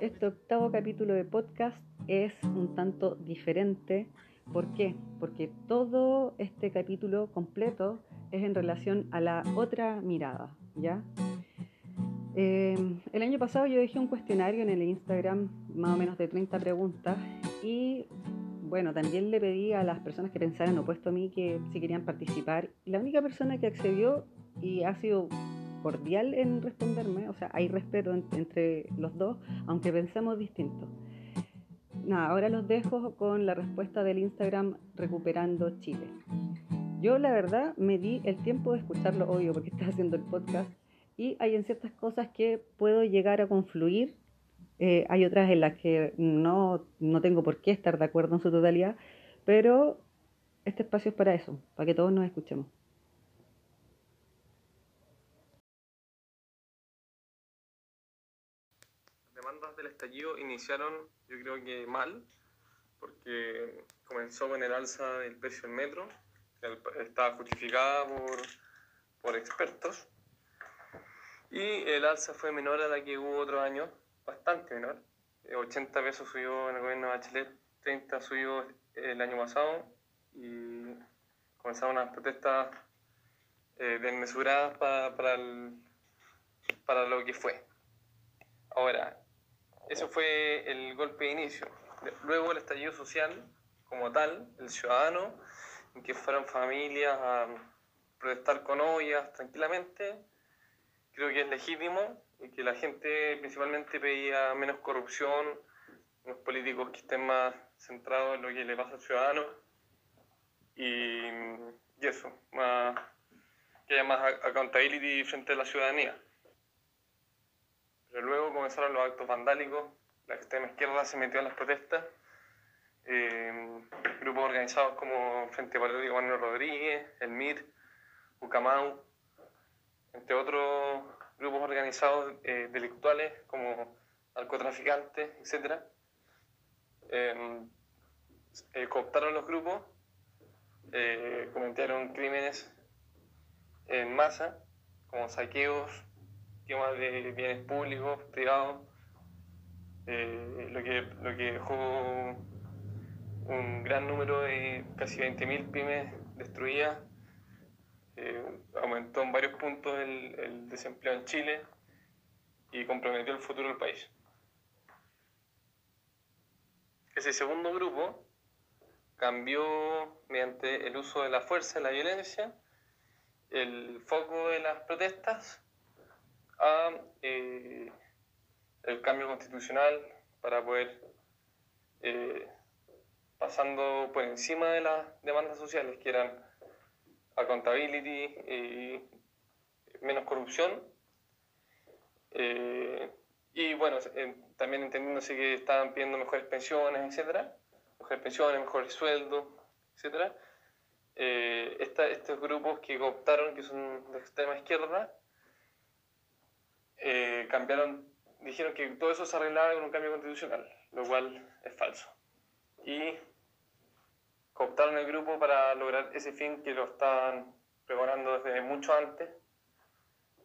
Este octavo capítulo de podcast es un tanto diferente. ¿Por qué? Porque todo este capítulo completo es en relación a la otra mirada, ¿ya? Eh, el año pasado yo dejé un cuestionario en el Instagram, más o menos de 30 preguntas, y bueno, también le pedí a las personas que pensaran opuesto a mí que si querían participar. La única persona que accedió y ha sido cordial en responderme, o sea, hay respeto entre los dos, aunque pensemos distinto. Nada, ahora los dejo con la respuesta del Instagram Recuperando Chile. Yo la verdad me di el tiempo de escucharlo, obvio, porque está haciendo el podcast, y hay en ciertas cosas que puedo llegar a confluir, eh, hay otras en las que no, no tengo por qué estar de acuerdo en su totalidad, pero este espacio es para eso, para que todos nos escuchemos. Estallido iniciaron, yo creo que mal, porque comenzó con el alza del precio del metro, que estaba justificada por, por expertos, y el alza fue menor a la que hubo otro año, bastante menor. 80 eh, pesos subió en el gobierno de Bachelet, 30 subió el año pasado, y comenzaron unas protestas eh, desmesuradas para, para, para lo que fue. Ahora, eso fue el golpe de inicio. Luego el estallido social como tal, el ciudadano, en que fueron familias a protestar con ollas tranquilamente, creo que es legítimo y que la gente principalmente pedía menos corrupción, unos políticos que estén más centrados en lo que le pasa al ciudadano y, y eso, más, que haya más accountability frente a la ciudadanía. Pero luego comenzaron los actos vandálicos, la extrema izquierda se metió en las protestas, eh, grupos organizados como Frente Patriótico Manuel Rodríguez, el MIR, Ucamau, entre otros grupos organizados eh, delictuales como narcotraficantes, etc. Eh, cooptaron los grupos, cometieron crímenes en masa, como saqueos, temas de bienes públicos, privados, eh, lo, que, lo que dejó un gran número de casi 20.000 pymes destruidas, eh, aumentó en varios puntos el, el, desempleo en Chile y comprometió el futuro del país. Ese segundo grupo cambió mediante el uso de la fuerza y la violencia el foco de las protestas a eh, el cambio constitucional para poder, eh, pasando por encima de las demandas sociales que eran accountability y menos corrupción. Eh, y bueno, también entendiéndose que estaban pidiendo mejores pensiones, etcétera, mejores pensiones, mejores sueldos, etcétera. estos grupos que optaron, que son de extrema izquierda, eh, cambiaron, dijeron que todo eso se arreglaba con un cambio constitucional, lo cual es falso. Y cooptaron el grupo para lograr ese fin que lo estaban preparando desde mucho antes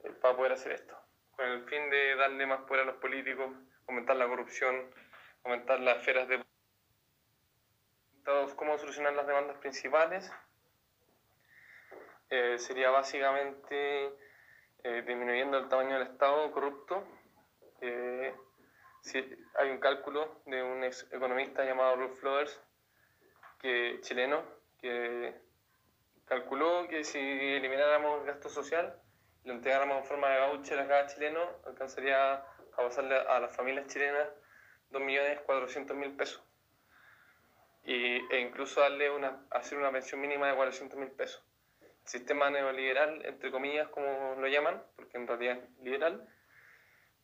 eh, para poder hacer esto, con el fin de darle más poder a los políticos, aumentar la corrupción, aumentar las esferas de cómo solucionar las demandas principales. Eh, sería básicamente eh, disminuyendo el tamaño del Estado corrupto. Eh, hay un cálculo de un ex economista llamado Ruth Flowers, que, chileno, que calculó que si elimináramos el gasto social y lo entregáramos en forma de voucher a cada chileno, alcanzaría a pasarle a las familias chilenas 2.400.000 pesos. Y, e incluso darle una, hacer una pensión mínima de 400.000 pesos sistema neoliberal, entre comillas, como lo llaman, porque en realidad es liberal,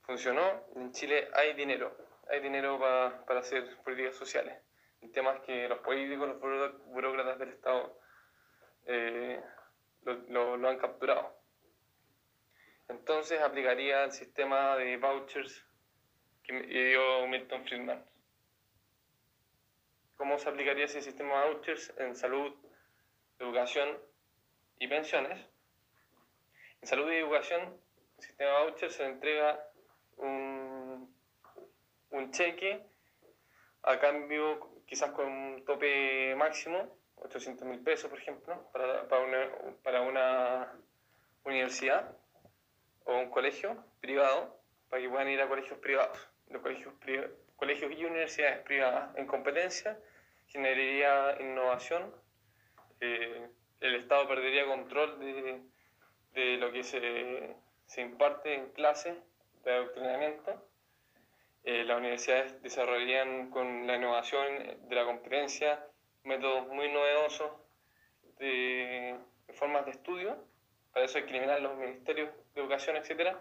funcionó. En Chile hay dinero, hay dinero para hacer políticas sociales. El tema es que los políticos, los burócratas del Estado eh, lo, lo, han capturado. Entonces aplicaría el sistema de vouchers que dio Milton Friedman. ¿Cómo se aplicaría ese sistema de vouchers en salud, educación y pensiones. En salud y educación, el sistema voucher se entrega un, un cheque a cambio quizás con un tope máximo, 800 mil pesos por ejemplo, para, para, una, universidad o un colegio privado, para que puedan ir a colegios privados. Los colegios, colegios y universidades privadas en competencia generaría innovación, eh, el Estado perdería control de, de lo que se, se imparte en clase de adoctrinamiento eh, las universidades desarrollarían con la innovación de la competencia métodos muy novedosos de, formas de estudio. Para eso hay que los ministerios de educación, etcétera,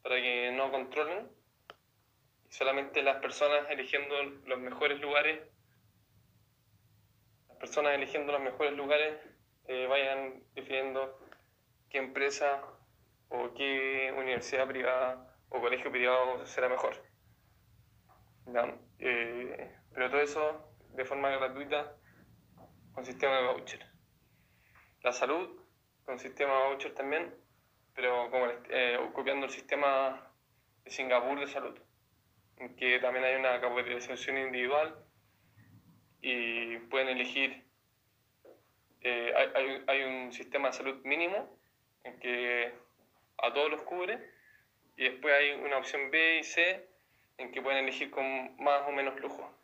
para que no controlen. Solamente las personas eligiendo los mejores lugares, las personas eligiendo los mejores lugares eh, vayan definiendo qué empresa o qué universidad privada o colegio privado será mejor. Eh, pero todo eso de forma gratuita con sistema de voucher. La salud con sistema de voucher también, pero como, eh, copiando el sistema de Singapur de salud, en que también hay una capitalización individual y pueden elegir, eh, hay, un sistema de salud mínimo en que a todos los cubre y después hay una opción B y C en que pueden elegir con más o menos lujo.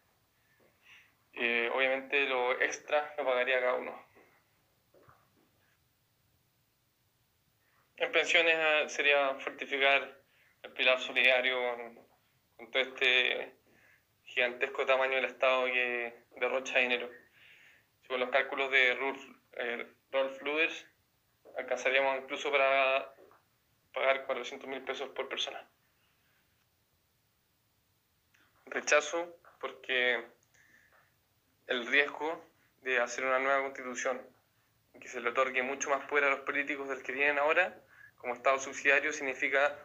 Eh, obviamente lo extra lo pagaría cada uno. En pensiones ah, sería fortificar el pilar solidario con, todo este gigantesco tamaño del Estado que derrocha dinero. Según los cálculos de Rolf, eh, Rolf Luders, alcanzaríamos incluso para pagar 400 mil pesos por persona. Rechazo porque el riesgo de hacer una nueva constitución que se le otorgue mucho más poder a los políticos del que tienen ahora como Estado subsidiario significa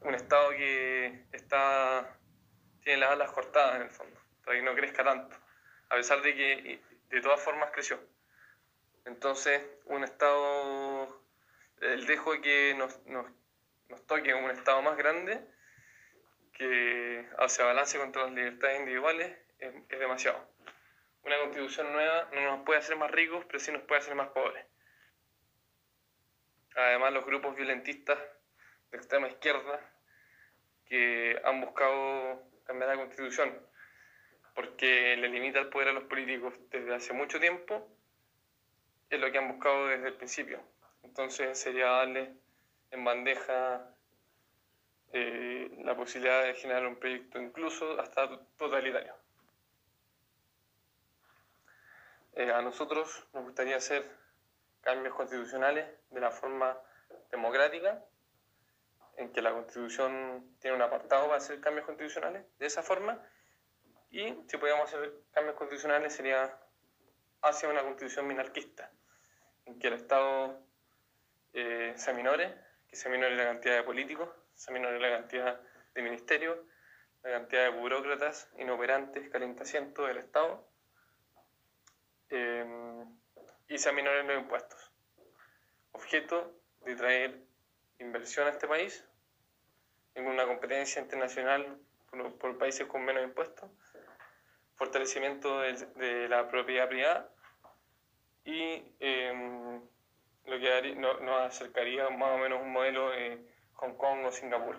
un Estado que está tiene las alas cortadas en el fondo, para que no crezca tanto, a pesar de que de todas formas creció. Entonces, un Estado, el dejo de que nos, nos, nos toque un Estado más grande que hace balance contra las libertades individuales es, demasiado. Una constitución nueva no nos puede hacer más ricos, pero sí nos puede hacer más pobres. Además, los grupos violentistas de extrema izquierda que han buscado cambiar la constitución porque le limita el poder a los políticos desde hace mucho tiempo, es lo que han buscado desde el principio. Entonces sería darle en bandeja eh, la posibilidad de generar un proyecto incluso hasta totalitario. Eh, a nosotros nos gustaría hacer cambios constitucionales de la forma democrática, en que la constitución tiene un apartado para hacer cambios constitucionales de esa forma, y si podíamos hacer cambios constitucionales sería hacia una constitución minarquista, en que el Estado eh, se aminore, que se aminore la cantidad de políticos, se menore la cantidad de ministerios, la cantidad de burócratas inoperantes, calentasiento del Estado, eh, y se aminoren los impuestos. Objeto de traer inversión a este país en una competencia internacional por, países con menos impuestos, fortalecimiento de, la propiedad privada y eh, lo que nos acercaría más o menos un modelo de Hong Kong o Singapur,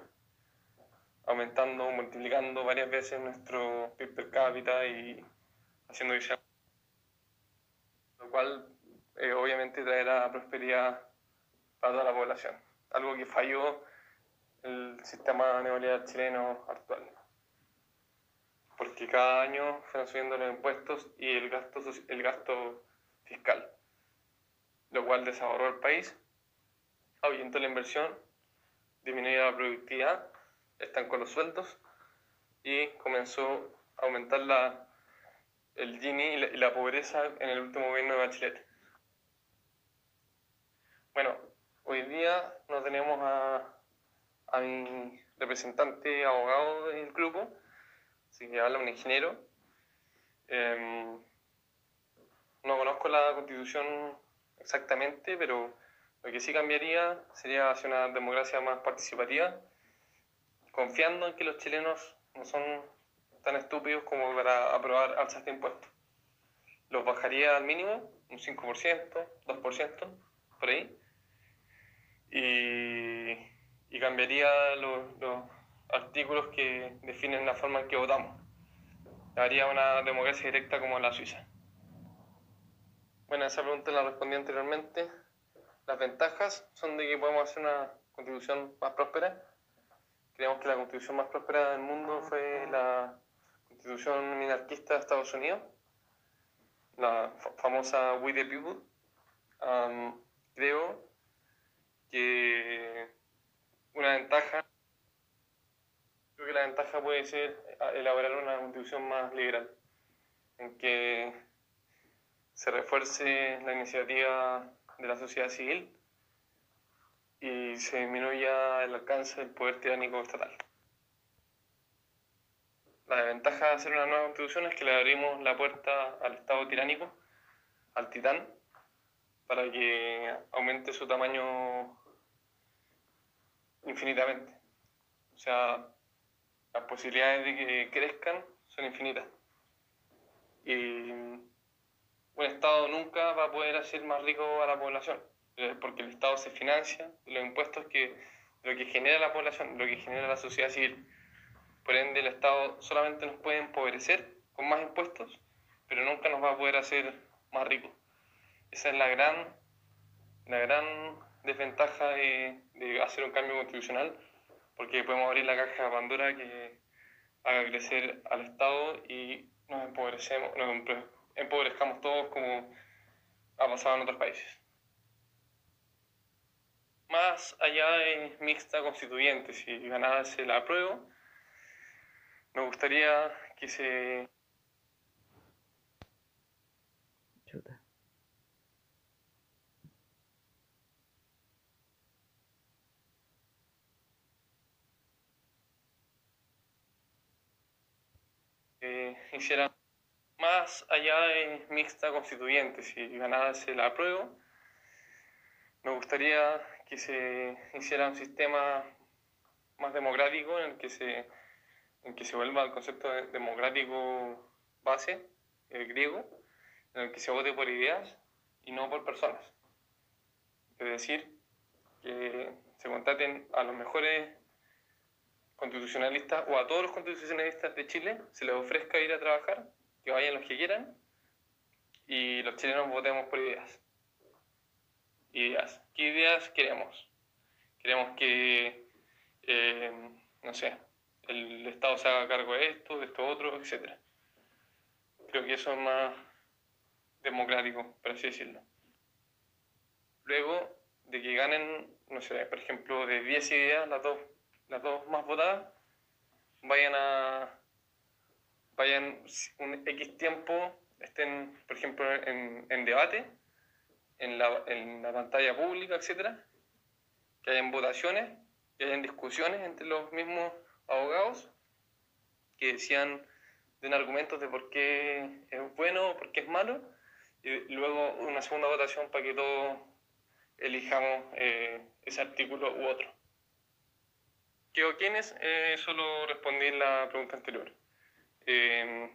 aumentando, multiplicando varias veces nuestro PIB per cápita y haciendo que sea, lo cual eh, obviamente traerá prosperidad para toda la población, algo que falló el sistema neoliberal chileno actual, porque cada año fueron subiendo los impuestos y el gasto, el gasto fiscal, lo cual desahorró el país, ahuyentó la inversión disminuir la productividad, están con los sueldos y comenzó a aumentar la, el Gini y la, pobreza en el último gobierno de Bachelet. Bueno, hoy día no tenemos a, a mi representante abogado del grupo, así que habla un ingeniero. Em, no conozco la constitución exactamente, pero lo que sí cambiaría sería hacia una democracia más participativa, confiando en que los chilenos no son tan estúpidos como para aprobar alzas de impuestos. Los bajaría al mínimo, un 5%, 2%, por ahí. Y, y cambiaría los artículos que definen la forma en que votamos. Haría una democracia directa como la Suiza. Bueno, esa pregunta la respondí anteriormente. Las ventajas son de que podemos hacer una constitución más próspera. Creemos que la constitución más próspera del mundo fue la constitución minarquista de Estados Unidos, la famosa We the People. creo que una ventaja, la ventaja puede ser elaborar una constitución más liberal, en que se refuerce la iniciativa de la sociedad civil y se disminuya el alcance del poder tiránico estatal. La desventaja de hacer una nueva constitución es que le abrimos la puerta al Estado tiránico, al titán, para que aumente su tamaño infinitamente. O sea, las posibilidades de que crezcan son infinitas. Y un Estado nunca va a poder hacer más rico a la población, eh, porque el Estado se financia de los impuestos que lo que genera la población, lo que genera la sociedad civil. Por ende, el Estado solamente nos puede empobrecer con más impuestos, pero nunca nos va a poder hacer más ricos. Esa es la gran, la gran desventaja de, de hacer un cambio constitucional, porque podemos abrir la caja de Pandora que haga crecer al Estado y nos empobrecemos, nos empobrezcamos todos como ha pasado en otros países. Más allá de mixta constituyente, si ganase la prueba, me gustaría que se... Hiciera más allá de mixta constituyente, si ganase la prueba, me gustaría que se hiciera un sistema más democrático en el que se en que se vuelva al concepto de democrático base, el griego, en el que se vote por ideas y no por personas. Es decir, que se contraten a los mejores constitucionalistas o a todos los constitucionalistas de Chile, se les ofrezca ir a trabajar, que vayan los que quieran y los chilenos votemos por ideas. Ideas. ¿Qué ideas queremos? Queremos que, eh, no sé, el Estado se haga cargo de esto, de esto otro, etc. Creo que eso es más democrático, por así decirlo. Luego de que ganen, no sé, por ejemplo, de 10 ideas, las dos, las dos más votadas, vayan a vayan un X tiempo, estén, por ejemplo, en, en debate, en la, en la pantalla pública, etc. Que hayan votaciones, que hayan discusiones entre los mismos abogados que decían, den argumentos de por qué es bueno o por qué es malo, y luego una segunda votación para que todos elijamos eh, ese artículo u otro. ¿Qué o quiénes? Eh, solo respondí la pregunta anterior. Eh,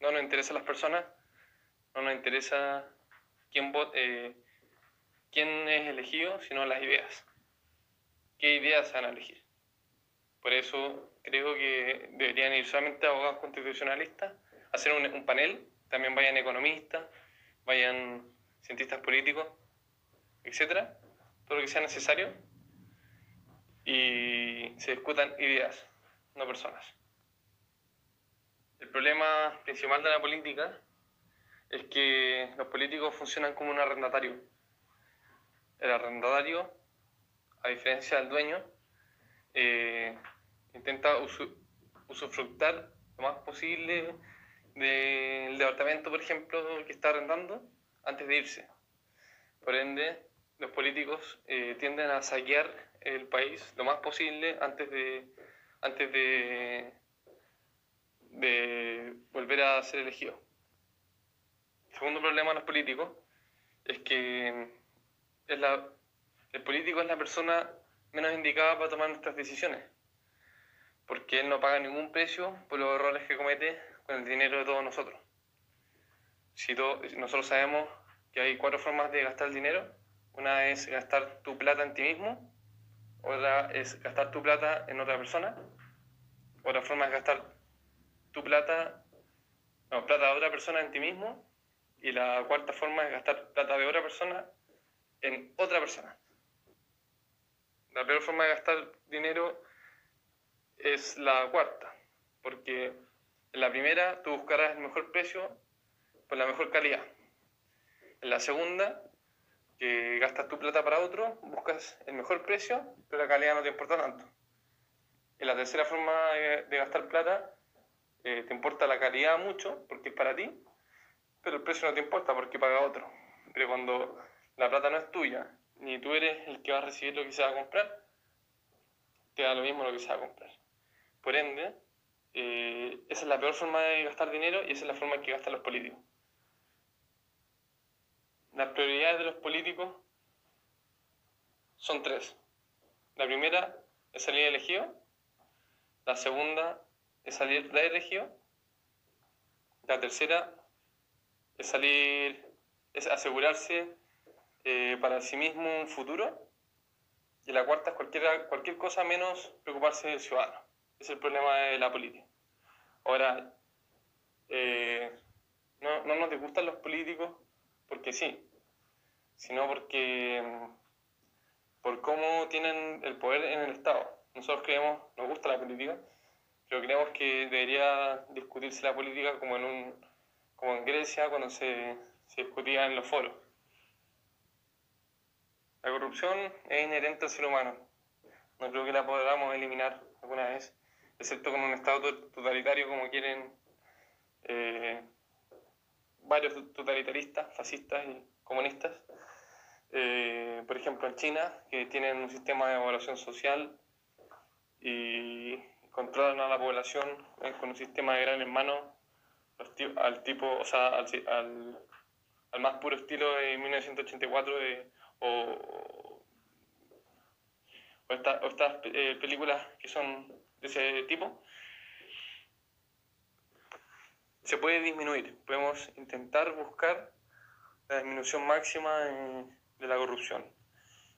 no nos interesan las personas, no nos interesa quién, eh, quién es elegido, sino las ideas. ¿Qué ideas se van a elegir? Por eso creo que deberían ir solamente abogados constitucionalistas, hacer un, panel, también vayan economistas, vayan cientistas políticos, etcétera, todo lo que sea necesario, y se discutan ideas, no personas. El problema principal de la política es que los políticos funcionan como un arrendatario. El arrendatario, a diferencia del dueño, eh, intenta usufructar lo más posible del departamento, por ejemplo, que está arrendando antes de irse. Por ende, los políticos eh, tienden a saquear el país lo más posible antes de, antes de, de volver a ser elegido. El segundo problema de los políticos es que es la, el político es la persona menos indicada para tomar nuestras decisiones. porque él no paga ningún precio por los errores que comete con el dinero de todos nosotros. Si nosotros sabemos que hay cuatro formas de gastar el dinero. Una es gastar tu plata en ti mismo, otra es gastar tu plata en otra persona, otra forma es gastar tu plata, no, plata de otra persona en ti mismo, y la cuarta forma es gastar plata de otra persona en otra persona. La peor forma de gastar dinero es la cuarta, porque en la primera tú buscarás el mejor precio por la mejor calidad. En la segunda, que gastas tu plata para otro, buscas el mejor precio, pero la calidad no te importa tanto. En la tercera forma de, gastar plata, eh, te importa la calidad mucho, porque es para ti, pero el precio no te importa porque paga otro. Pero cuando la plata no es tuya, ni tú eres el que va a recibir lo que se va a comprar, te da lo mismo lo que se va a comprar. Por ende, eh, esa es la peor forma de gastar dinero y esa es la forma en que gastan los políticos. Las prioridades de los políticos son tres. La primera es salir elegido, la segunda es salir reelegido, la tercera es salir, es asegurarse eh, para sí mismo un futuro, y la cuarta es cualquier, cualquier cosa menos preocuparse del ciudadano. Es el problema de la política. Ahora, eh, no, no nos gustan los políticos porque sí, sino porque por cómo tienen el poder en el Estado. Nosotros creemos, nos gusta la política, pero creemos que debería discutirse la política como en, un, como en Grecia cuando se, se discutía en los foros. La corrupción es inherente al ser humano. No creo que la podamos eliminar alguna vez, excepto con un Estado totalitario como quieren eh, varios totalitaristas, fascistas y comunistas. Eh, por ejemplo, en China, que tienen un sistema de evaluación social y controlan a la población eh, con un sistema de gran hermano al tipo, o sea, al, al, más puro estilo de 1984 o, o, estas eh, películas que son de ese tipo, se puede disminuir. Podemos intentar buscar la disminución máxima de la corrupción.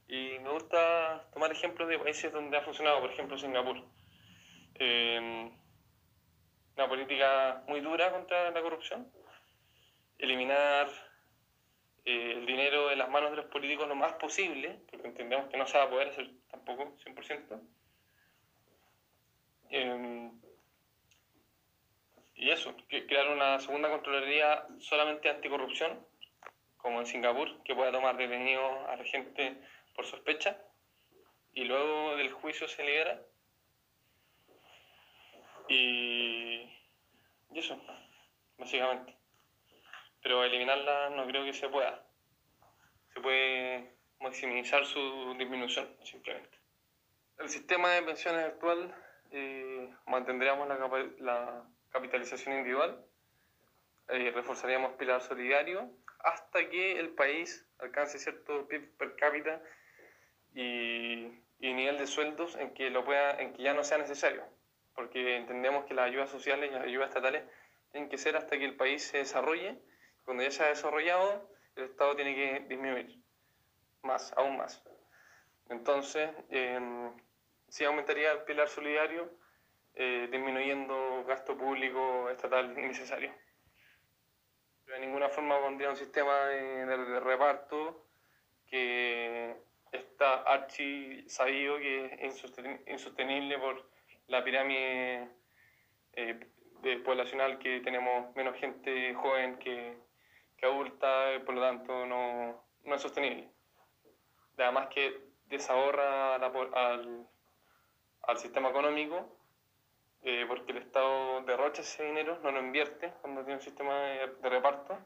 Y me gusta tomar ejemplos de países donde ha funcionado, por ejemplo Singapur. Eh, una política muy dura contra la corrupción, eliminar eh, el dinero en las manos de los políticos lo más posible, porque entendemos que no se va a poder hacer tampoco 100%. Eh, y eso, crear una segunda Contraloría solamente anticorrupción, como en Singapur, que pueda tomar detenido a la gente por sospecha, y luego del juicio se libera. Y, y eso, básicamente pero eliminarla no creo que se pueda. Se puede maximizar su disminución, simplemente. El sistema de pensiones actual eh, mantendríamos la, la, capitalización individual, eh, reforzaríamos pilar solidario hasta que el país alcance cierto PIB per cápita y, y, nivel de sueldos en que, lo pueda, en que ya no sea necesario, porque entendemos que las ayudas sociales y las ayudas estatales tienen que ser hasta que el país se desarrolle cuando ya se ha desarrollado, el Estado tiene que disminuir más, aún más. Entonces, eh, sí aumentaría el pilar solidario, eh, disminuyendo gasto público estatal innecesario. De ninguna forma pondría un sistema de, reparto que está archi sabido que es insostenible por la pirámide eh, poblacional que tenemos menos gente joven que adulta, por lo tanto no, no es sostenible. Además que desahorra al, al, sistema económico eh, porque el Estado derrocha ese dinero, no lo invierte cuando tiene un sistema de, reparto.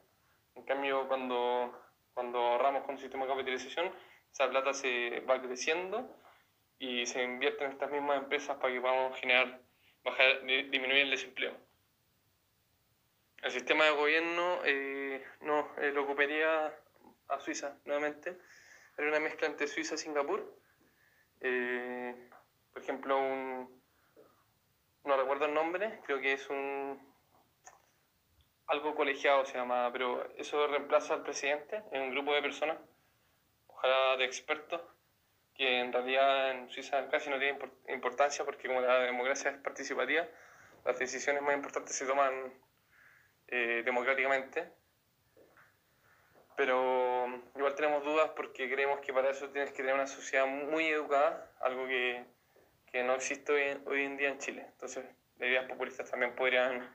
En cambio, cuando, cuando ahorramos con un sistema de capitalización, esa plata se va creciendo y se invierte en estas mismas empresas para que podamos generar, bajar, disminuir el desempleo. El sistema de gobierno eh, no eh, lo ocuparía a Suiza nuevamente. Era una mezcla entre Suiza y Singapur. Eh, por ejemplo, un, no creo que es un algo colegiado se llama, pero eso reemplaza al presidente en un grupo de personas, ojalá de expertos, que en realidad en Suiza casi no tiene importancia porque como la democracia es participativa, las decisiones más importantes se toman eh, democráticamente. Pero igual tenemos dudas porque creemos que para eso tienes que tener una sociedad muy educada, algo que, que no existe hoy, hoy en día en Chile. Entonces, las ideas populistas también podrían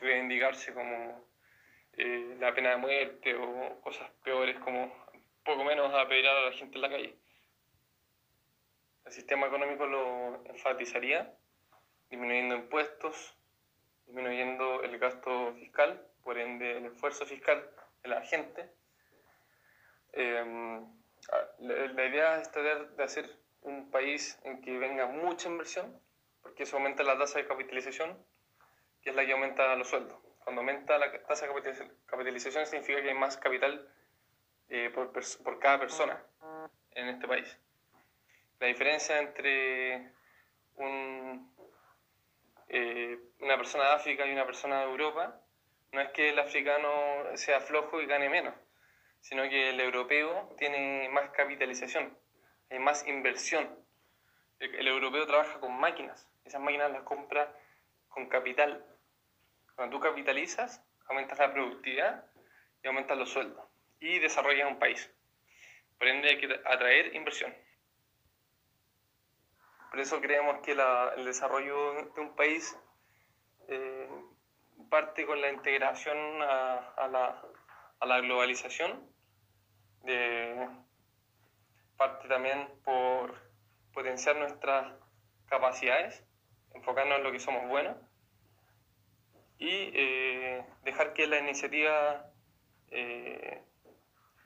reivindicarse como eh, la pena de muerte o cosas peores como poco menos apedrear a la gente en la calle. El sistema económico lo enfatizaría, disminuyendo impuestos, disminuyendo el gasto fiscal, por ende el esfuerzo fiscal de la gente. Em, la, idea es tratar de hacer un país en que venga mucha inversión, porque eso aumenta la tasa de capitalización que es la que aumenta los sueldos. Cuando aumenta la tasa de capitalización significa que hay más capital eh, por, por cada persona en este país. La diferencia entre un, eh, una persona de África y una persona de Europa no es que el africano sea flojo y gane menos, sino que el europeo tiene más capitalización, hay más inversión. El, europeo trabaja con máquinas, esas máquinas las compra con capital. Cuando tú capitalizas, aumentas la productividad y aumentas los sueldos y desarrollas un país. Por ende, hay que atraer inversión. Por eso creemos que el desarrollo de un país eh, parte con la integración a, la, a la, globalización, parte también por potenciar nuestras capacidades, enfocarnos en lo que somos buenos y eh, dejar que la iniciativa eh,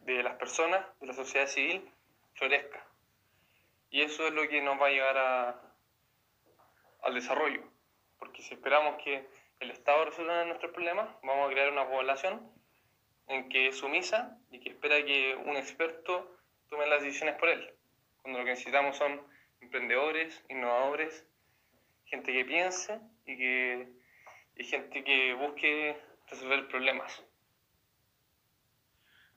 de las personas, de la sociedad civil, florezca. Y eso es lo que nos va a llevar a, al desarrollo. Porque si esperamos que el Estado resuelva nuestros problemas, vamos a crear una población en que es sumisa y que espera que un experto tome las decisiones por él. Cuando lo que necesitamos son emprendedores, innovadores, gente que piense y que y gente que busque resolver problemas.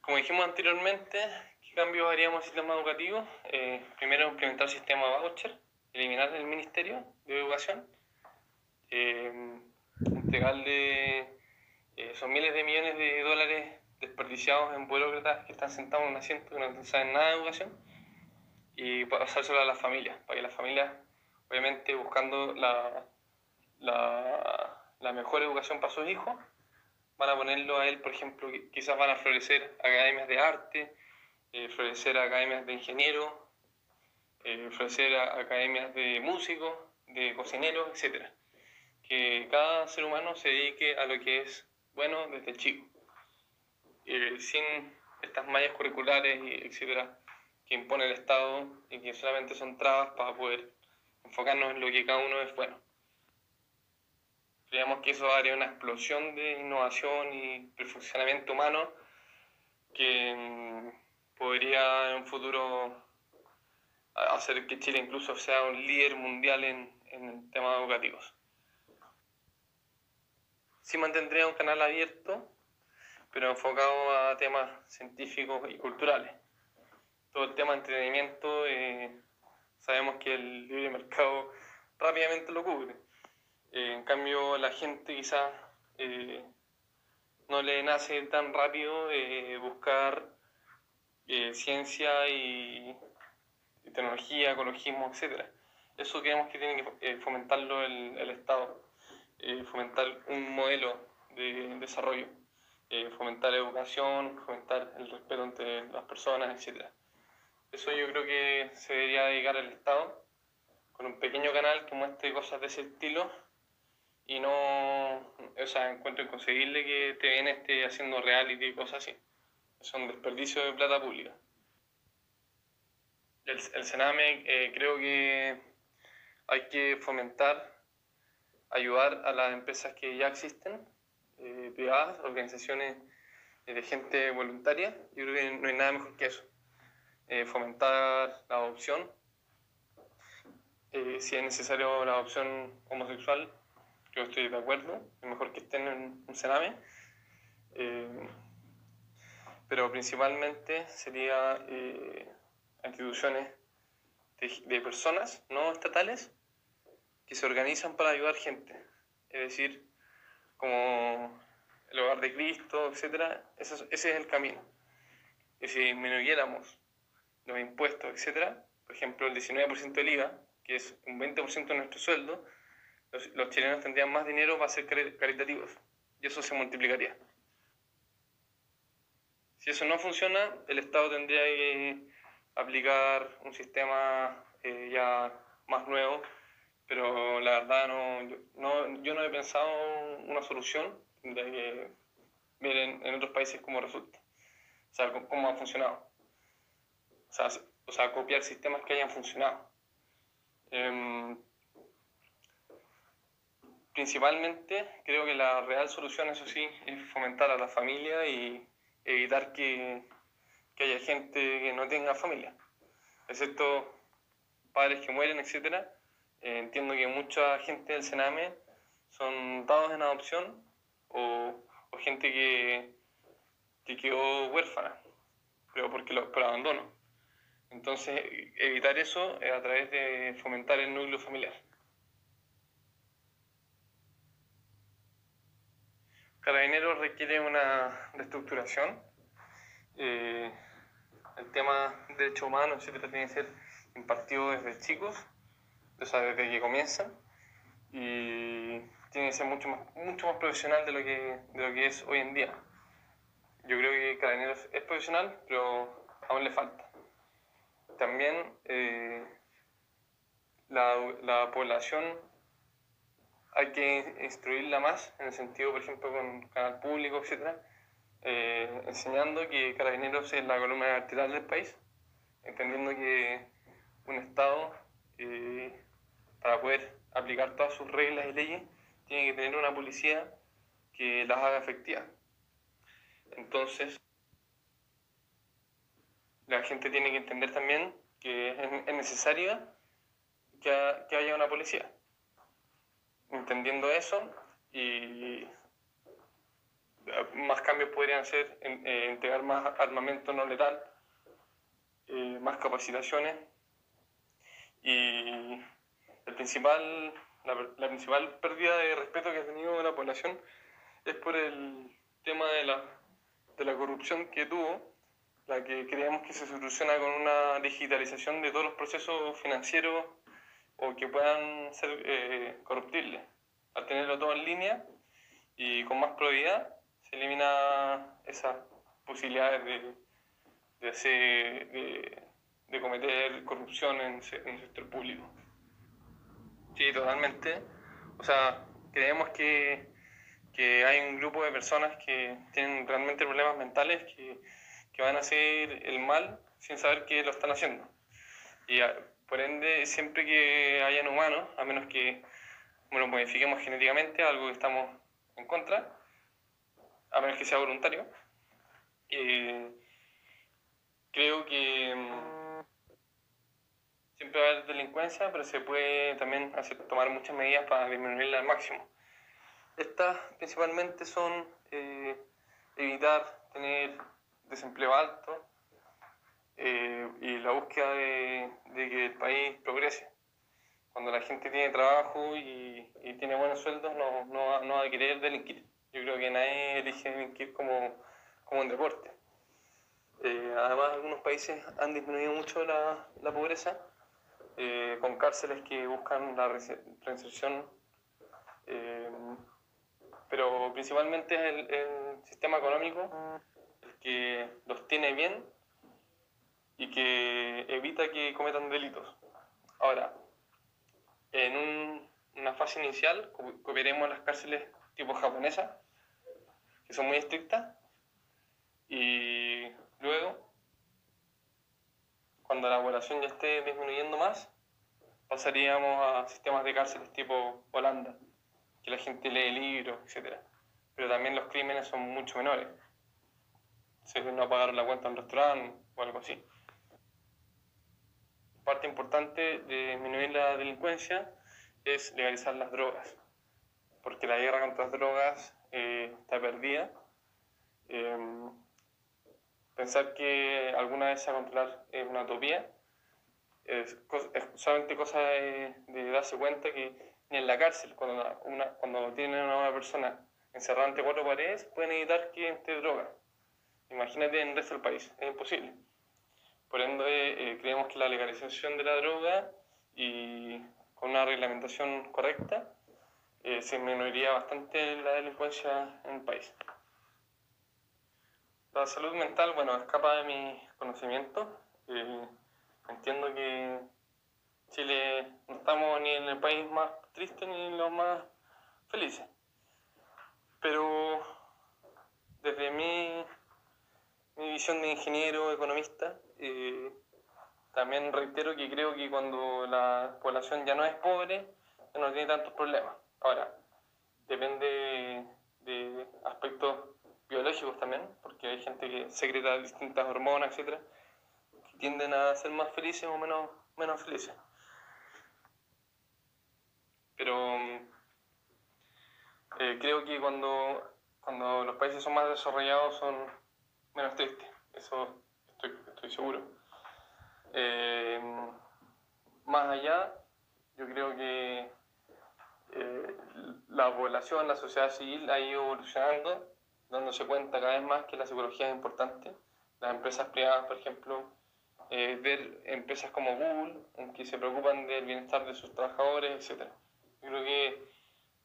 Como dijimos anteriormente, ¿qué cambios haríamos el sistema educativo? Eh, primero, implementar el sistema voucher, eliminar el Ministerio de Educación, eh, entregarle eh, son miles de millones de dólares desperdiciados en burócratas que están sentados en un asiento que no saben nada de educación y pasárselo a las familias, para que las familias, obviamente buscando la, la la mejor educación para sus hijos, van a ponerlo a él, por ejemplo, quizás van a florecer academias de arte, eh, florecer academias de ingenieros, eh, florecer academias de músicos, de cocineros, etc. Que cada ser humano se dedique a lo que es bueno desde chico, eh, sin estas mallas curriculares, etcétera, que impone el Estado y que solamente son trabas para poder enfocarnos en lo que cada uno es bueno. Creemos que eso haría una explosión de innovación y perfeccionamiento humano que mm, podría en un futuro hacer que Chile incluso sea un líder mundial en, en temas educativos. Sí mantendría un canal abierto, pero enfocado a temas científicos y culturales. Todo el tema de entretenimiento, eh, sabemos que el libre mercado rápidamente lo cubre. Eh, en cambio, la gente quizás eh, no le nace tan rápido eh, buscar ciencia y, tecnología, ecologismo, etc. Eso creemos que tiene que fomentarlo el, Estado, fomentar un modelo de desarrollo, fomentar la educación, fomentar el respeto entre las personas, etc. Eso yo creo que se debería dedicar al Estado con un pequeño canal que muestre cosas de ese estilo y no, o sea, encuentro inconcebible que TVN esté haciendo reality y cosas así. Es un desperdicio de plata pública. El, el Sename eh, creo que hay que fomentar, ayudar a las empresas que ya existen, eh, privadas, organizaciones de gente voluntaria. Yo creo que no hay nada mejor que eso. Eh, fomentar la adopción, eh, si es necesario la adopción homosexual, yo estoy de acuerdo, es mejor que estén en un cename. Eh, pero principalmente sería instituciones de, personas no estatales que se organizan para ayudar gente. Es decir, como el hogar de Cristo, etc. Ese, ese es el camino. Y si disminuyéramos los impuestos, etc., por ejemplo, el 19% del IVA, que es un 20% de nuestro sueldo, los, chilenos tendrían más dinero para ser caritativos y eso se multiplicaría. Si eso no funciona, el Estado tendría que aplicar un sistema eh, ya más nuevo, pero la verdad no yo, no, yo no he pensado una solución, de que ver en, otros países cómo resulta, o sea, cómo ha funcionado. O sea, copiar sistemas que hayan funcionado. Em, principalmente creo que la real solución, eso sí, es fomentar a la familia y evitar que, que haya gente que no tenga familia, excepto padres que mueren, etc. Eh, entiendo que mucha gente del Sename son dados en adopción o, o gente que, que, quedó huérfana, pero porque lo, por abandono. Entonces, evitar eso a través de fomentar el núcleo familiar. Carabineros requiere una reestructuración. Eh, el tema de derechos humanos, siempre tiene que ser impartido desde chicos, o sea, desde que comienzan, y tiene que ser mucho más, mucho más profesional de lo, que, de lo que es hoy en día. Yo creo que Carabineros es profesional, pero aún le falta. También eh, la, la población hay que instruirla más, en el sentido, por ejemplo, con canal público, etc., eh, enseñando que Carabineros es la columna vertebral del país, entendiendo que un Estado, eh, para poder aplicar todas sus reglas y leyes, tiene que tener una policía que las haga efectivas. Entonces, la gente tiene que entender también que es, necesaria que haya una policía. Entendiendo eso y más cambios podrían ser eh, entregar más armamento no letal, eh, más capacitaciones. Y el principal, la, principal pérdida de respeto que ha tenido la población es por el tema de la, de la corrupción que tuvo, la que creemos que se soluciona con una digitalización de todos los procesos financieros o que puedan ser eh, corruptibles. Al tenerlo todo en línea y con más probabilidad, se elimina esas posibilidades de, de, hacer, de, cometer corrupción en, en, el sector público. Sí, totalmente. O sea, creemos que, que hay un grupo de personas que tienen realmente problemas mentales que, que van a hacer el mal sin saber que lo están haciendo. Y por ende, siempre que hayan humanos, a menos que bueno, modifiquemos genéticamente, algo que estamos en contra, a menos que sea voluntario. creo que mm, siempre va a haber delincuencia, pero se puede también hacer, tomar muchas medidas para disminuirla al máximo. Estas principalmente son eh, evitar tener desempleo alto, eh, y la búsqueda de, que el país progrese. Cuando la gente tiene trabajo y, tiene buenos sueldos, no, no, va a querer delinquir. Yo creo que nadie elige delinquir como, como un deporte. Eh, además, algunos países han disminuido mucho la, la pobreza, eh, con cárceles que buscan la reinserción, pero principalmente el sistema económico que los tiene bien y que evita que cometan delitos. Ahora, en una fase inicial copiaremos las cárceles tipo japonesas, que son muy estrictas, y luego, cuando la población ya esté disminuyendo más, pasaríamos a sistemas de cárceles tipo Holanda, que la gente lee libros, etc. Pero también los crímenes son mucho menores. Si no pagaron la cuenta en un restaurante o algo así. parte importante de disminuir la delincuencia es legalizar las drogas, porque la guerra contra las drogas eh, está perdida. Em, pensar que alguna vez se va a controlar es una utopía. Es, solamente cosa de, darse cuenta que ni en la cárcel, cuando, una, cuando tienen a una persona encerrada entre cuatro paredes, pueden evitar que entre droga. Imagínate en el resto del país, es imposible. Por ende, eh, creemos que la legalización de la droga y con una reglamentación correcta eh, se disminuiría bastante la delincuencia en el país. La salud mental, bueno, escapa de mi conocimiento. Eh, entiendo que Chile no estamos ni en el país más triste ni en los más felices. Pero desde mi, visión de ingeniero, economista, eh, también reitero que creo que cuando la población ya no es pobre, ya no tiene tantos problemas. Ahora, depende de aspectos biológicos también, porque hay gente que secreta distintas hormonas, etcétera, que tienden a ser más felices o menos, menos felices. Pero eh, creo que cuando, cuando los países son más desarrollados son menos tristes, eso estoy, seguro. Eh, más allá, yo creo que eh, la población, la sociedad civil ha ido evolucionando, dándose cuenta cada vez más que la psicología es importante. Las empresas privadas, por ejemplo, ver empresas como Google, que se preocupan del bienestar de sus trabajadores, etc. Yo creo que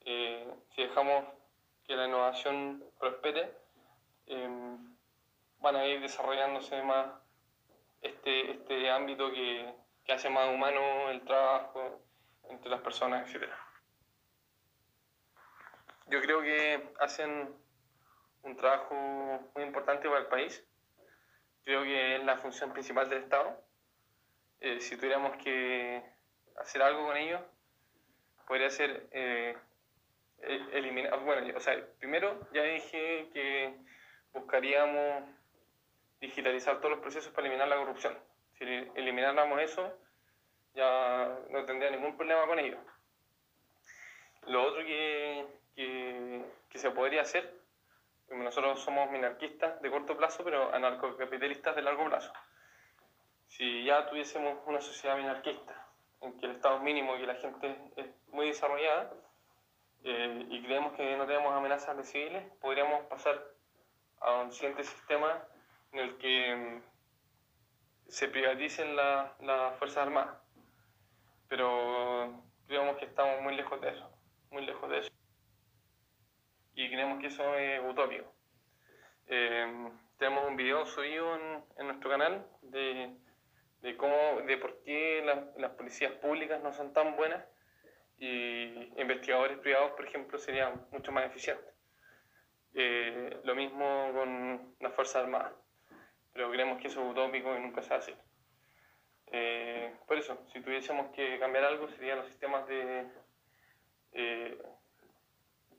eh, si dejamos que la innovación prospere, em, van a ir desarrollándose más este, este ámbito que, que hace más humano el trabajo entre las personas, etc. Yo creo que hacen un trabajo muy importante para el país. Creo que es la función principal del Estado. Eh, si tuviéramos que hacer algo con ellos, podría ser eh, e-, eliminar, bueno, o sea, primero ya dije que buscaríamos digitalizar todos los procesos para eliminar la corrupción. Si elimináramos eso, ya no tendría ningún problema con ello. Lo otro que, que, se podría hacer, nosotros somos minarquistas de corto plazo, pero anarcocapitalistas de largo plazo. Si ya tuviésemos una sociedad minarquista, en que el Estado mínimo y que la gente es muy desarrollada eh, y creemos que no tenemos amenazas de civiles, podríamos pasar a un siguiente sistema en el que mm, se privaticen las la Fuerzas Armadas. Pero creemos que estamos muy lejos de eso, muy lejos de eso. Y creemos que eso es utópico. Eh, tenemos un video subido en, nuestro canal de de cómo, de por qué las policías públicas no son tan buenas y investigadores privados, por ejemplo, serían mucho más eficientes. Eh, lo mismo con las Fuerzas Armadas, pero creemos que eso es utópico y nunca se hace. Eh, por eso, si tuviésemos que cambiar algo, serían los sistemas eh,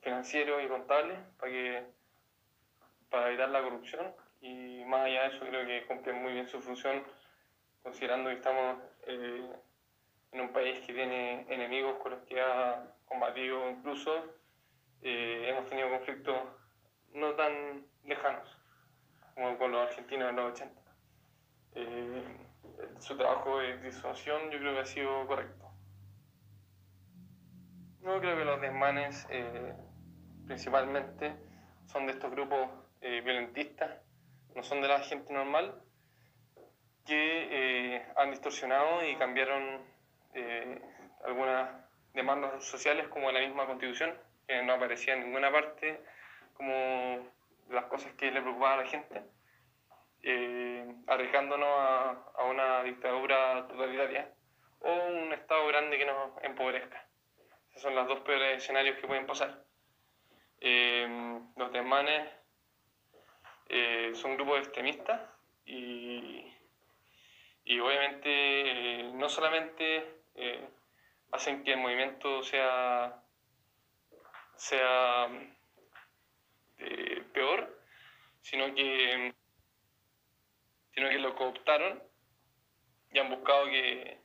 financieros y contables para, que, para evitar la corrupción y más allá de eso creo que cumplen muy bien su función considerando que estamos eh, en un país que tiene enemigos con los que ha combatido incluso, eh, hemos tenido conflictos no tan lejanos como con los argentinos en los 80. Eh, su trabajo de disuasión yo creo que ha sido correcto. No creo que los desmanes principalmente son de estos grupos violentistas, no son de la gente normal, que eh, han distorsionado y cambiaron eh, algunas demandas sociales como la misma constitución, que no aparecía en ninguna parte como las cosas que le preocupaban a la gente, eh, arriesgándonos a, una dictadura totalitaria o un Estado grande que nos empobrezca. Esos son los dos peores escenarios que pueden pasar. los desmanes son grupos extremistas y y obviamente eh, no solamente eh, hacen que el movimiento sea, sea eh, peor, sino que, sino que lo cooptaron y han buscado que,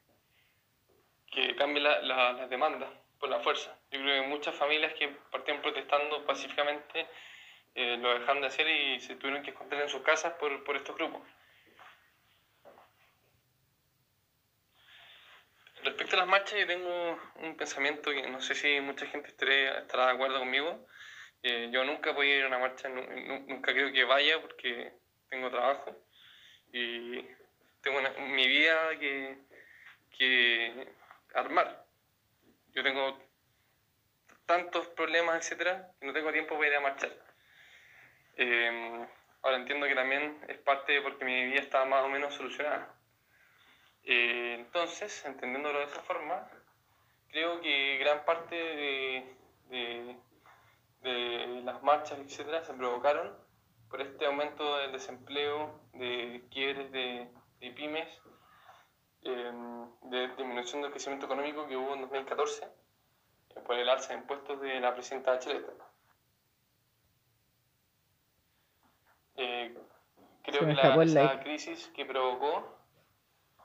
que cambie las la, demandas por la fuerza. Yo creo que muchas familias que partían protestando pacíficamente eh, lo dejaron de hacer y se tuvieron que esconder en sus casas por, por estos grupos. Respecto a las marchas, yo tengo un pensamiento que no sé si mucha gente estará de acuerdo conmigo. Eh, yo nunca voy a ir a una marcha, nunca creo que vaya porque tengo trabajo y tengo mi vida que, que armar. Yo tengo tantos problemas, etcétera, que no tengo tiempo para ir a marchar. Eh, ahora entiendo que también es parte porque mi vida está más o menos solucionada. Eh, entonces, entendiéndolo de esa forma, creo que gran parte de, de las marchas, etcétera, se provocaron por este aumento del desempleo, de quiebres de, de pymes, em, de disminución del crecimiento económico que hubo en 2014 eh, por el alza de impuestos de la presidenta Bachelet. Eh, creo que la, esa crisis que provocó,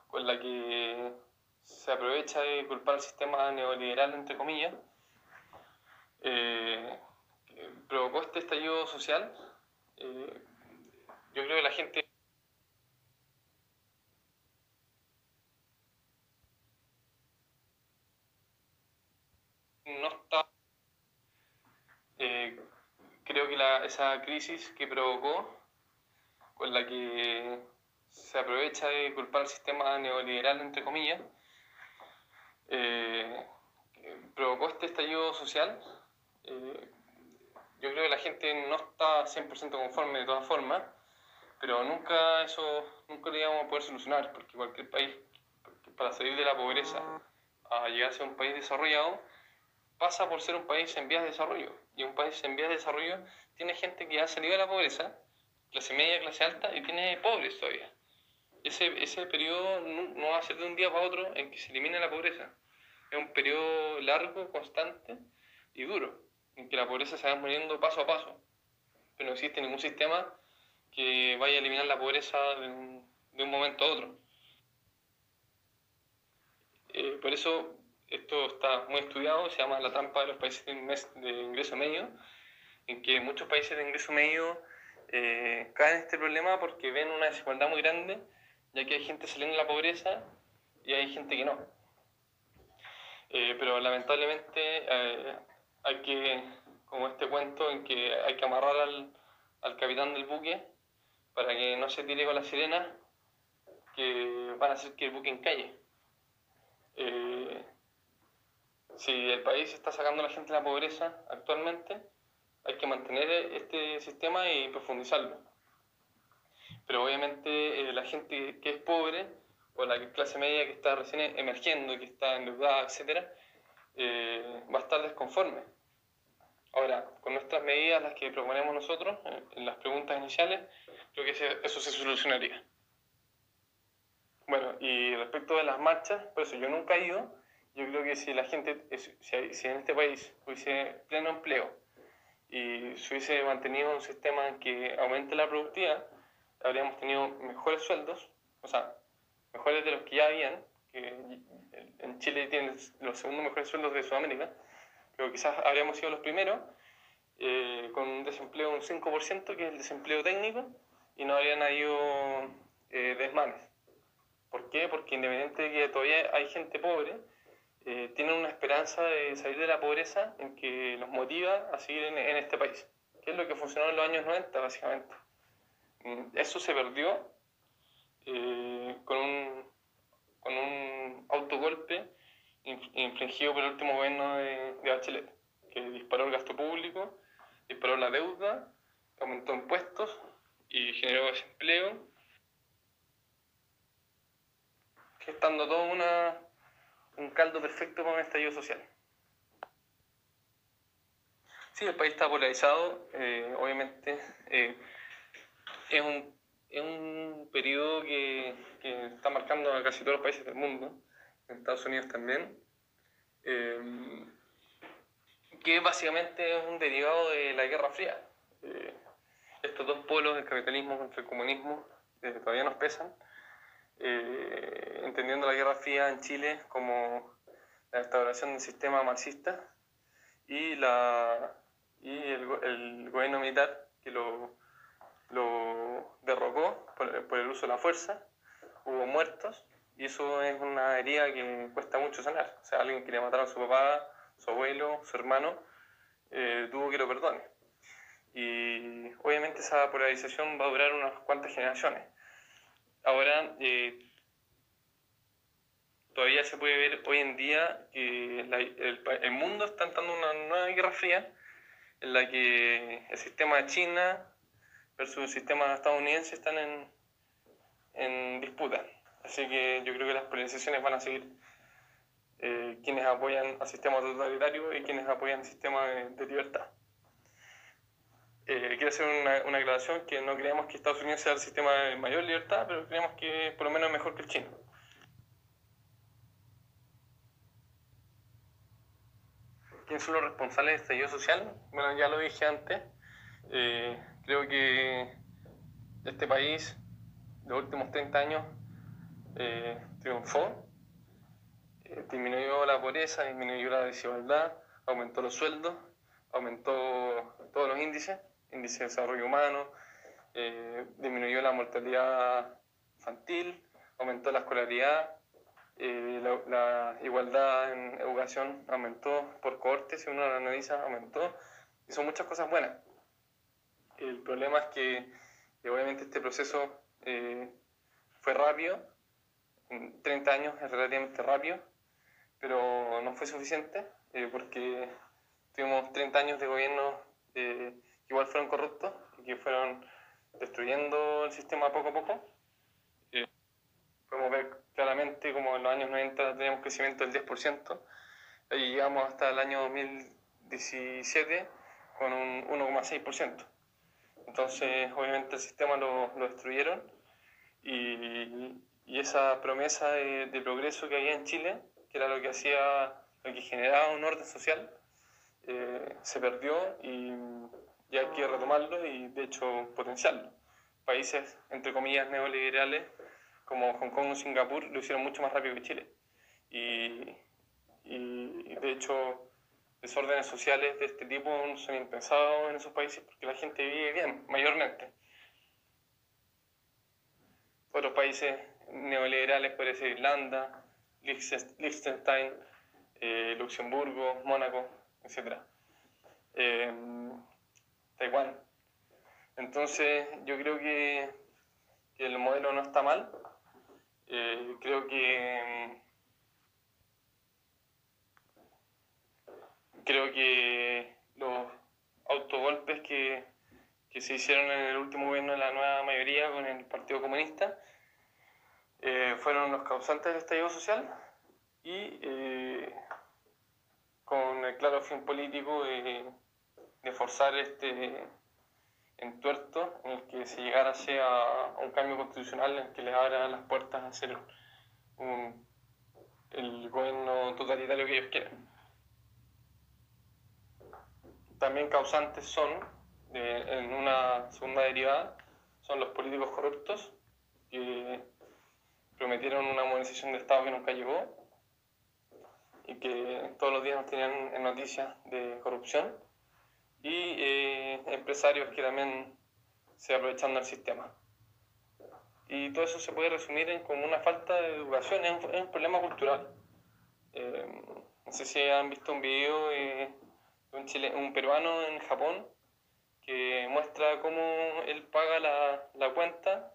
con la que se aprovecha de culpar al sistema neoliberal, entre comillas, eh, provocó este estallido social. Eh, yo creo que la gente no está... Eh, creo que la, esa crisis que provocó, con la que se aprovecha de culpar al sistema neoliberal, entre comillas, eh, provocó este estallido social. Yo creo que la gente no está 100% conforme de todas formas, pero nunca eso, nunca lo íbamos a poder solucionar, porque cualquier país, para salir de la pobreza a llegar a ser un país desarrollado, pasa por ser un país en vías de desarrollo. Y un país en vías de desarrollo tiene gente que ha salido de la pobreza, clase media, clase alta, y tiene pobres todavía. Ese, ese periodo no, va a ser de un día para otro en que se elimine la pobreza. Es un periodo largo, constante y duro, en que la pobreza se va muriendo paso a paso. Pero no existe ningún sistema que vaya a eliminar la pobreza de un, de un momento a otro. Eh, por eso esto está muy estudiado, se llama la trampa de los países de ingreso medio, en que muchos países de ingreso medio eh, caen en este problema porque ven una desigualdad muy grande, ya que hay gente saliendo de la pobreza y hay gente que no. Eh, pero lamentablemente eh, hay que, como este cuento en que hay que amarrar al, al capitán del buque para que no se tire con la sirena, que van a hacer que el buque encalle. Eh, si el país está sacando a la gente de la pobreza actualmente, hay que mantener este sistema y profundizarlo. Pero obviamente eh, la gente que es pobre o la clase media que está recién emergiendo, que está endeudada, etc., eh, va a estar desconforme. Ahora, con nuestras medidas, las que proponemos nosotros, eh, en las preguntas iniciales, creo que eso se solucionaría. Bueno, y respecto de las marchas, por eso yo nunca he ido, yo creo que si la gente, si, en este país hubiese pleno empleo y se hubiese mantenido un sistema que aumente la productividad, habríamos tenido mejores sueldos, o sea, mejores de los que ya habían, que en Chile tienen los segundos mejores sueldos de Sudamérica, pero quizás habríamos sido los primeros, eh, con un desempleo de un 5%, que es el desempleo técnico, y no habrían habido eh, desmanes. ¿Por qué? Porque independiente de que todavía hay gente pobre, eh, tienen una esperanza de salir de la pobreza en que los motiva a seguir en, este país, que es lo que funcionó en los años 90 básicamente. Mm, eso se perdió eh, con, un, con un autogolpe infligido por el último gobierno de, de Bachelet, que disparó el gasto público, disparó la deuda, aumentó impuestos y generó desempleo, gestando toda una un caldo perfecto para un estallido social. Sí, el país está polarizado, eh, obviamente. Eh, es, un, es un periodo que, que, está marcando a casi todos los países del mundo, en Estados Unidos también, eh, que básicamente es un derivado de la Guerra Fría. estos dos polos, el capitalismo contra el comunismo, todavía nos pesan. Eh, entendiendo la Guerra Fría en Chile como la restauración del sistema marxista y, la, y el, el gobierno militar que lo, lo derrocó por, el uso de la fuerza, hubo muertos y eso es una herida que cuesta mucho sanar. O sea, alguien que le mataron a su papá, su abuelo, su hermano, eh, tuvo que lo perdone. Y obviamente esa polarización va a durar unas cuantas generaciones. Ahora, eh, todavía se puede ver hoy en día que el, mundo está entrando en una nueva guerra fría en la que el sistema de China versus el sistema estadounidense están en, en disputa. Así que yo creo que las polarizaciones van a seguir eh, quienes apoyan al sistema totalitario y quienes apoyan el sistema de, libertad. Eh, quiero hacer una, una, aclaración que no creemos que Estados Unidos sea el sistema de mayor libertad, pero creemos que por lo menos es mejor que el chino. ¿Quiénes son los responsables del estallido social? Bueno, ya lo dije antes. Eh, creo que este país, los últimos 30 años, eh, triunfó, eh, disminuyó la pobreza, disminuyó la desigualdad, aumentó los sueldos, aumentó todos los índices, índice de desarrollo humano, disminuyó la mortalidad infantil, aumentó la escolaridad, eh, la, igualdad en educación aumentó por corte, si uno la analiza, aumentó, y son muchas cosas buenas. El problema es que, obviamente este proceso eh, fue rápido, en 30 años es relativamente rápido, pero no fue suficiente eh, porque tuvimos 30 años de gobierno que igual fueron corruptos y que fueron destruyendo el sistema poco a poco. podemos ver claramente como en los años 90 teníamos crecimiento del 10%, y llegamos hasta el año 2017 con un 1,6%. Entonces, obviamente el sistema lo, lo destruyeron y, y, esa promesa de, de, progreso que había en Chile, que era lo que hacía, lo que generaba un orden social, eh, se perdió y, y hay que retomarlo y de hecho potenciarlo. Países, entre comillas, neoliberales como Hong Kong o Singapur lo hicieron mucho más rápido que Chile. Y, y de hecho, desórdenes sociales de este tipo son impensados en esos países porque la gente vive bien, mayormente. Otros países neoliberales, puede ser Irlanda, Liechtenstein, eh, Luxemburgo, Mónaco, etc. Eh, Taiwán. Entonces, yo creo que, el modelo no está mal, eh, creo que creo que los autogolpes que, que, se hicieron en el último gobierno de la nueva mayoría con el Partido Comunista eh, fueron los causantes del estallido social y eh, con el claro fin político de, forzar este tuerto en el que se llegara a un cambio constitucional en que les abra las puertas a hacer un, el gobierno totalitario que ellos quieren. También causantes son, en una segunda derivada, son los políticos corruptos que prometieron una modernización de Estado que nunca llegó y que todos los días nos tenían en noticias de corrupción y eh, empresarios que también se aprovechan del sistema. Y todo eso se puede resumir en como una falta de educación, es un, problema cultural. Eh, no sé si han visto un video de un, chile, un peruano en Japón que muestra cómo él paga la, la cuenta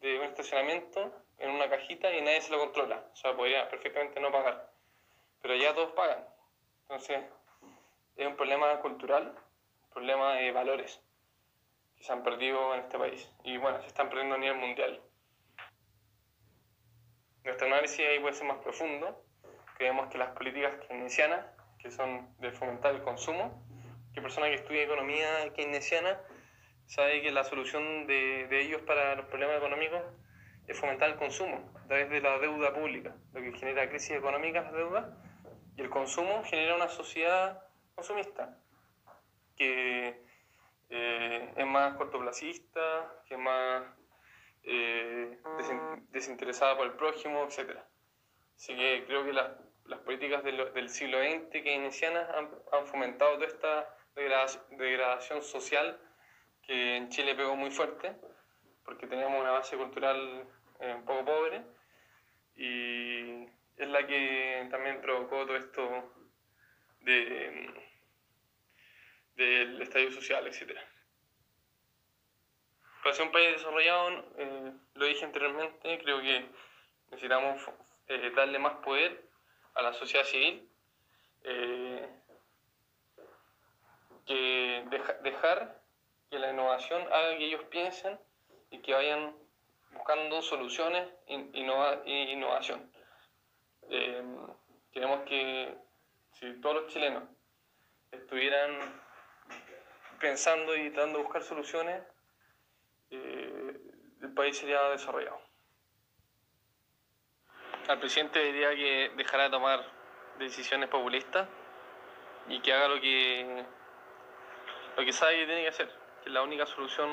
de un estacionamiento en una cajita y nadie se lo controla. O sea, podría perfectamente no pagar. Pero ya todos pagan. Entonces, es un problema cultural, un problema de valores que se han perdido en este país y bueno, se están perdiendo a nivel mundial. Nuestro análisis ahí puede ser más profundo. Creemos que las políticas keynesianas, que son de fomentar el consumo, que persona que estudia economía keynesiana sabe que la solución de, de ellos para los problemas económicos es fomentar el consumo a través de la deuda pública, lo que genera crisis económica, la deuda, y el consumo genera una sociedad consumista, que eh, es más cortoplacista, que es más eh, desinteresada por el prójimo, etc. Así que creo que las, las políticas del, siglo XX keynesianas han, han fomentado toda esta degradación social que en Chile pegó muy fuerte, porque teníamos una base cultural eh, un poco pobre, y es la que también provocó todo esto de, del estadio social, etc. Para ser un país desarrollado, eh, lo dije anteriormente, creo que necesitamos eh, darle más poder a la sociedad civil, eh, que dejar que la innovación haga que ellos piensen y que vayan buscando soluciones e innovación. Eh, queremos que si todos los chilenos estuvieran pensando y tratando de buscar soluciones, eh, el país sería desarrollado. Al presidente diría que dejara de tomar decisiones populistas y que haga lo que lo que sabe que tiene que hacer, que la única solución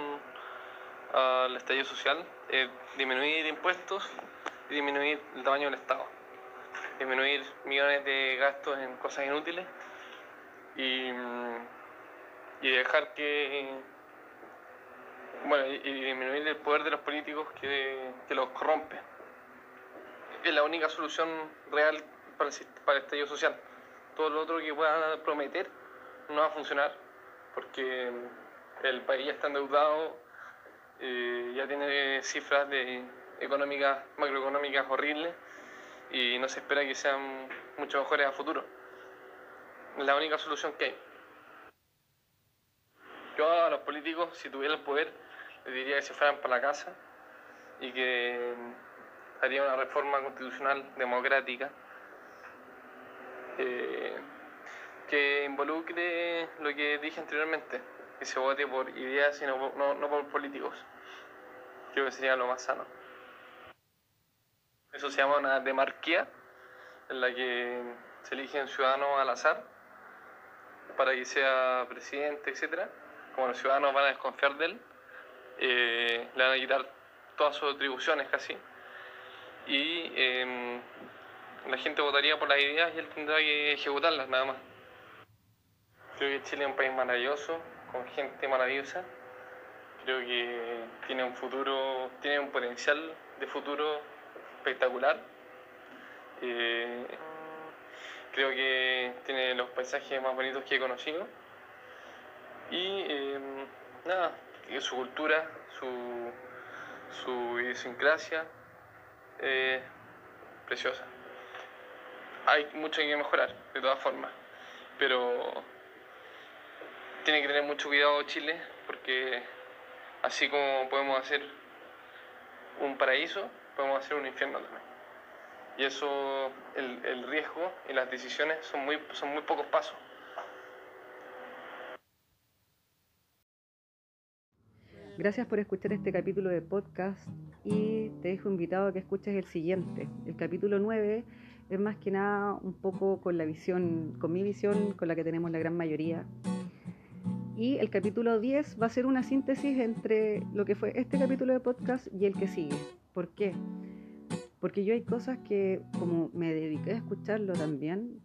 al estallido social es disminuir impuestos y disminuir el tamaño del Estado, disminuir millones de gastos en cosas inútiles y, y dejar que bueno y, disminuir el poder de los políticos que, que los corrompe es la única solución real para el, para el estallido social. Todo lo otro que puedan prometer no va a funcionar porque el país ya está endeudado, eh, ya tiene cifras de económicas, macroeconómicas horribles y no se espera que sean mucho mejores a futuro. La única solución que hay. Yo a los políticos, si tuvieran el poder, les diría que se fueran para la casa y que haría una reforma constitucional democrática eh, que involucre lo que dije anteriormente, que se vote por ideas y no, no, por políticos. Creo que sería lo más sano. Eso se llama una demarquía, en la que se eligen ciudadanos al azar para que sea presidente, etc. Como los ciudadanos van a desconfiar de él, eh, le van a quitar todas sus atribuciones casi y em, la gente votaría por las ideas y él tendrá que ejecutarlas nada más. Creo que Chile es un país maravilloso, con gente maravillosa. Creo que tiene un futuro, tiene un potencial de futuro espectacular. Eh, creo que tiene los paisajes más bonitos que he conocido. Y em, nada, su cultura, su, su idiosincrasia, eh, preciosa. Hay mucho que mejorar, de todas formas, pero tiene que tener mucho cuidado Chile, porque así como podemos hacer un paraíso, podemos hacer un infierno también. Y eso, el, el riesgo y las decisiones son muy, son muy pocos pasos. Gracias por escuchar este capítulo de podcast y te dejo invitado a que escuches el siguiente. El capítulo 9 es más que nada un poco con la visión, con mi visión, con la que tenemos la gran mayoría. Y el capítulo 10 va a ser una síntesis entre lo que fue este capítulo de podcast y el que sigue. ¿Por qué? Porque yo hay cosas que, como me dediqué a escucharlo también,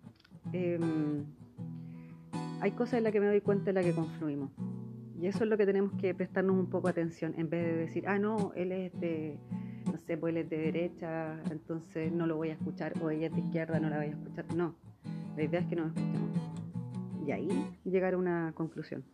em, hay cosas en las que me doy cuenta en las que confluimos. Y eso es lo que tenemos que prestarnos un poco atención, en vez de decir, ah, no, él es de, no sé, pues él es de derecha, entonces no lo voy a escuchar, o ella es de izquierda, no la voy a escuchar. No, la idea es que nos escuchemos. Y ahí llegar a una conclusión.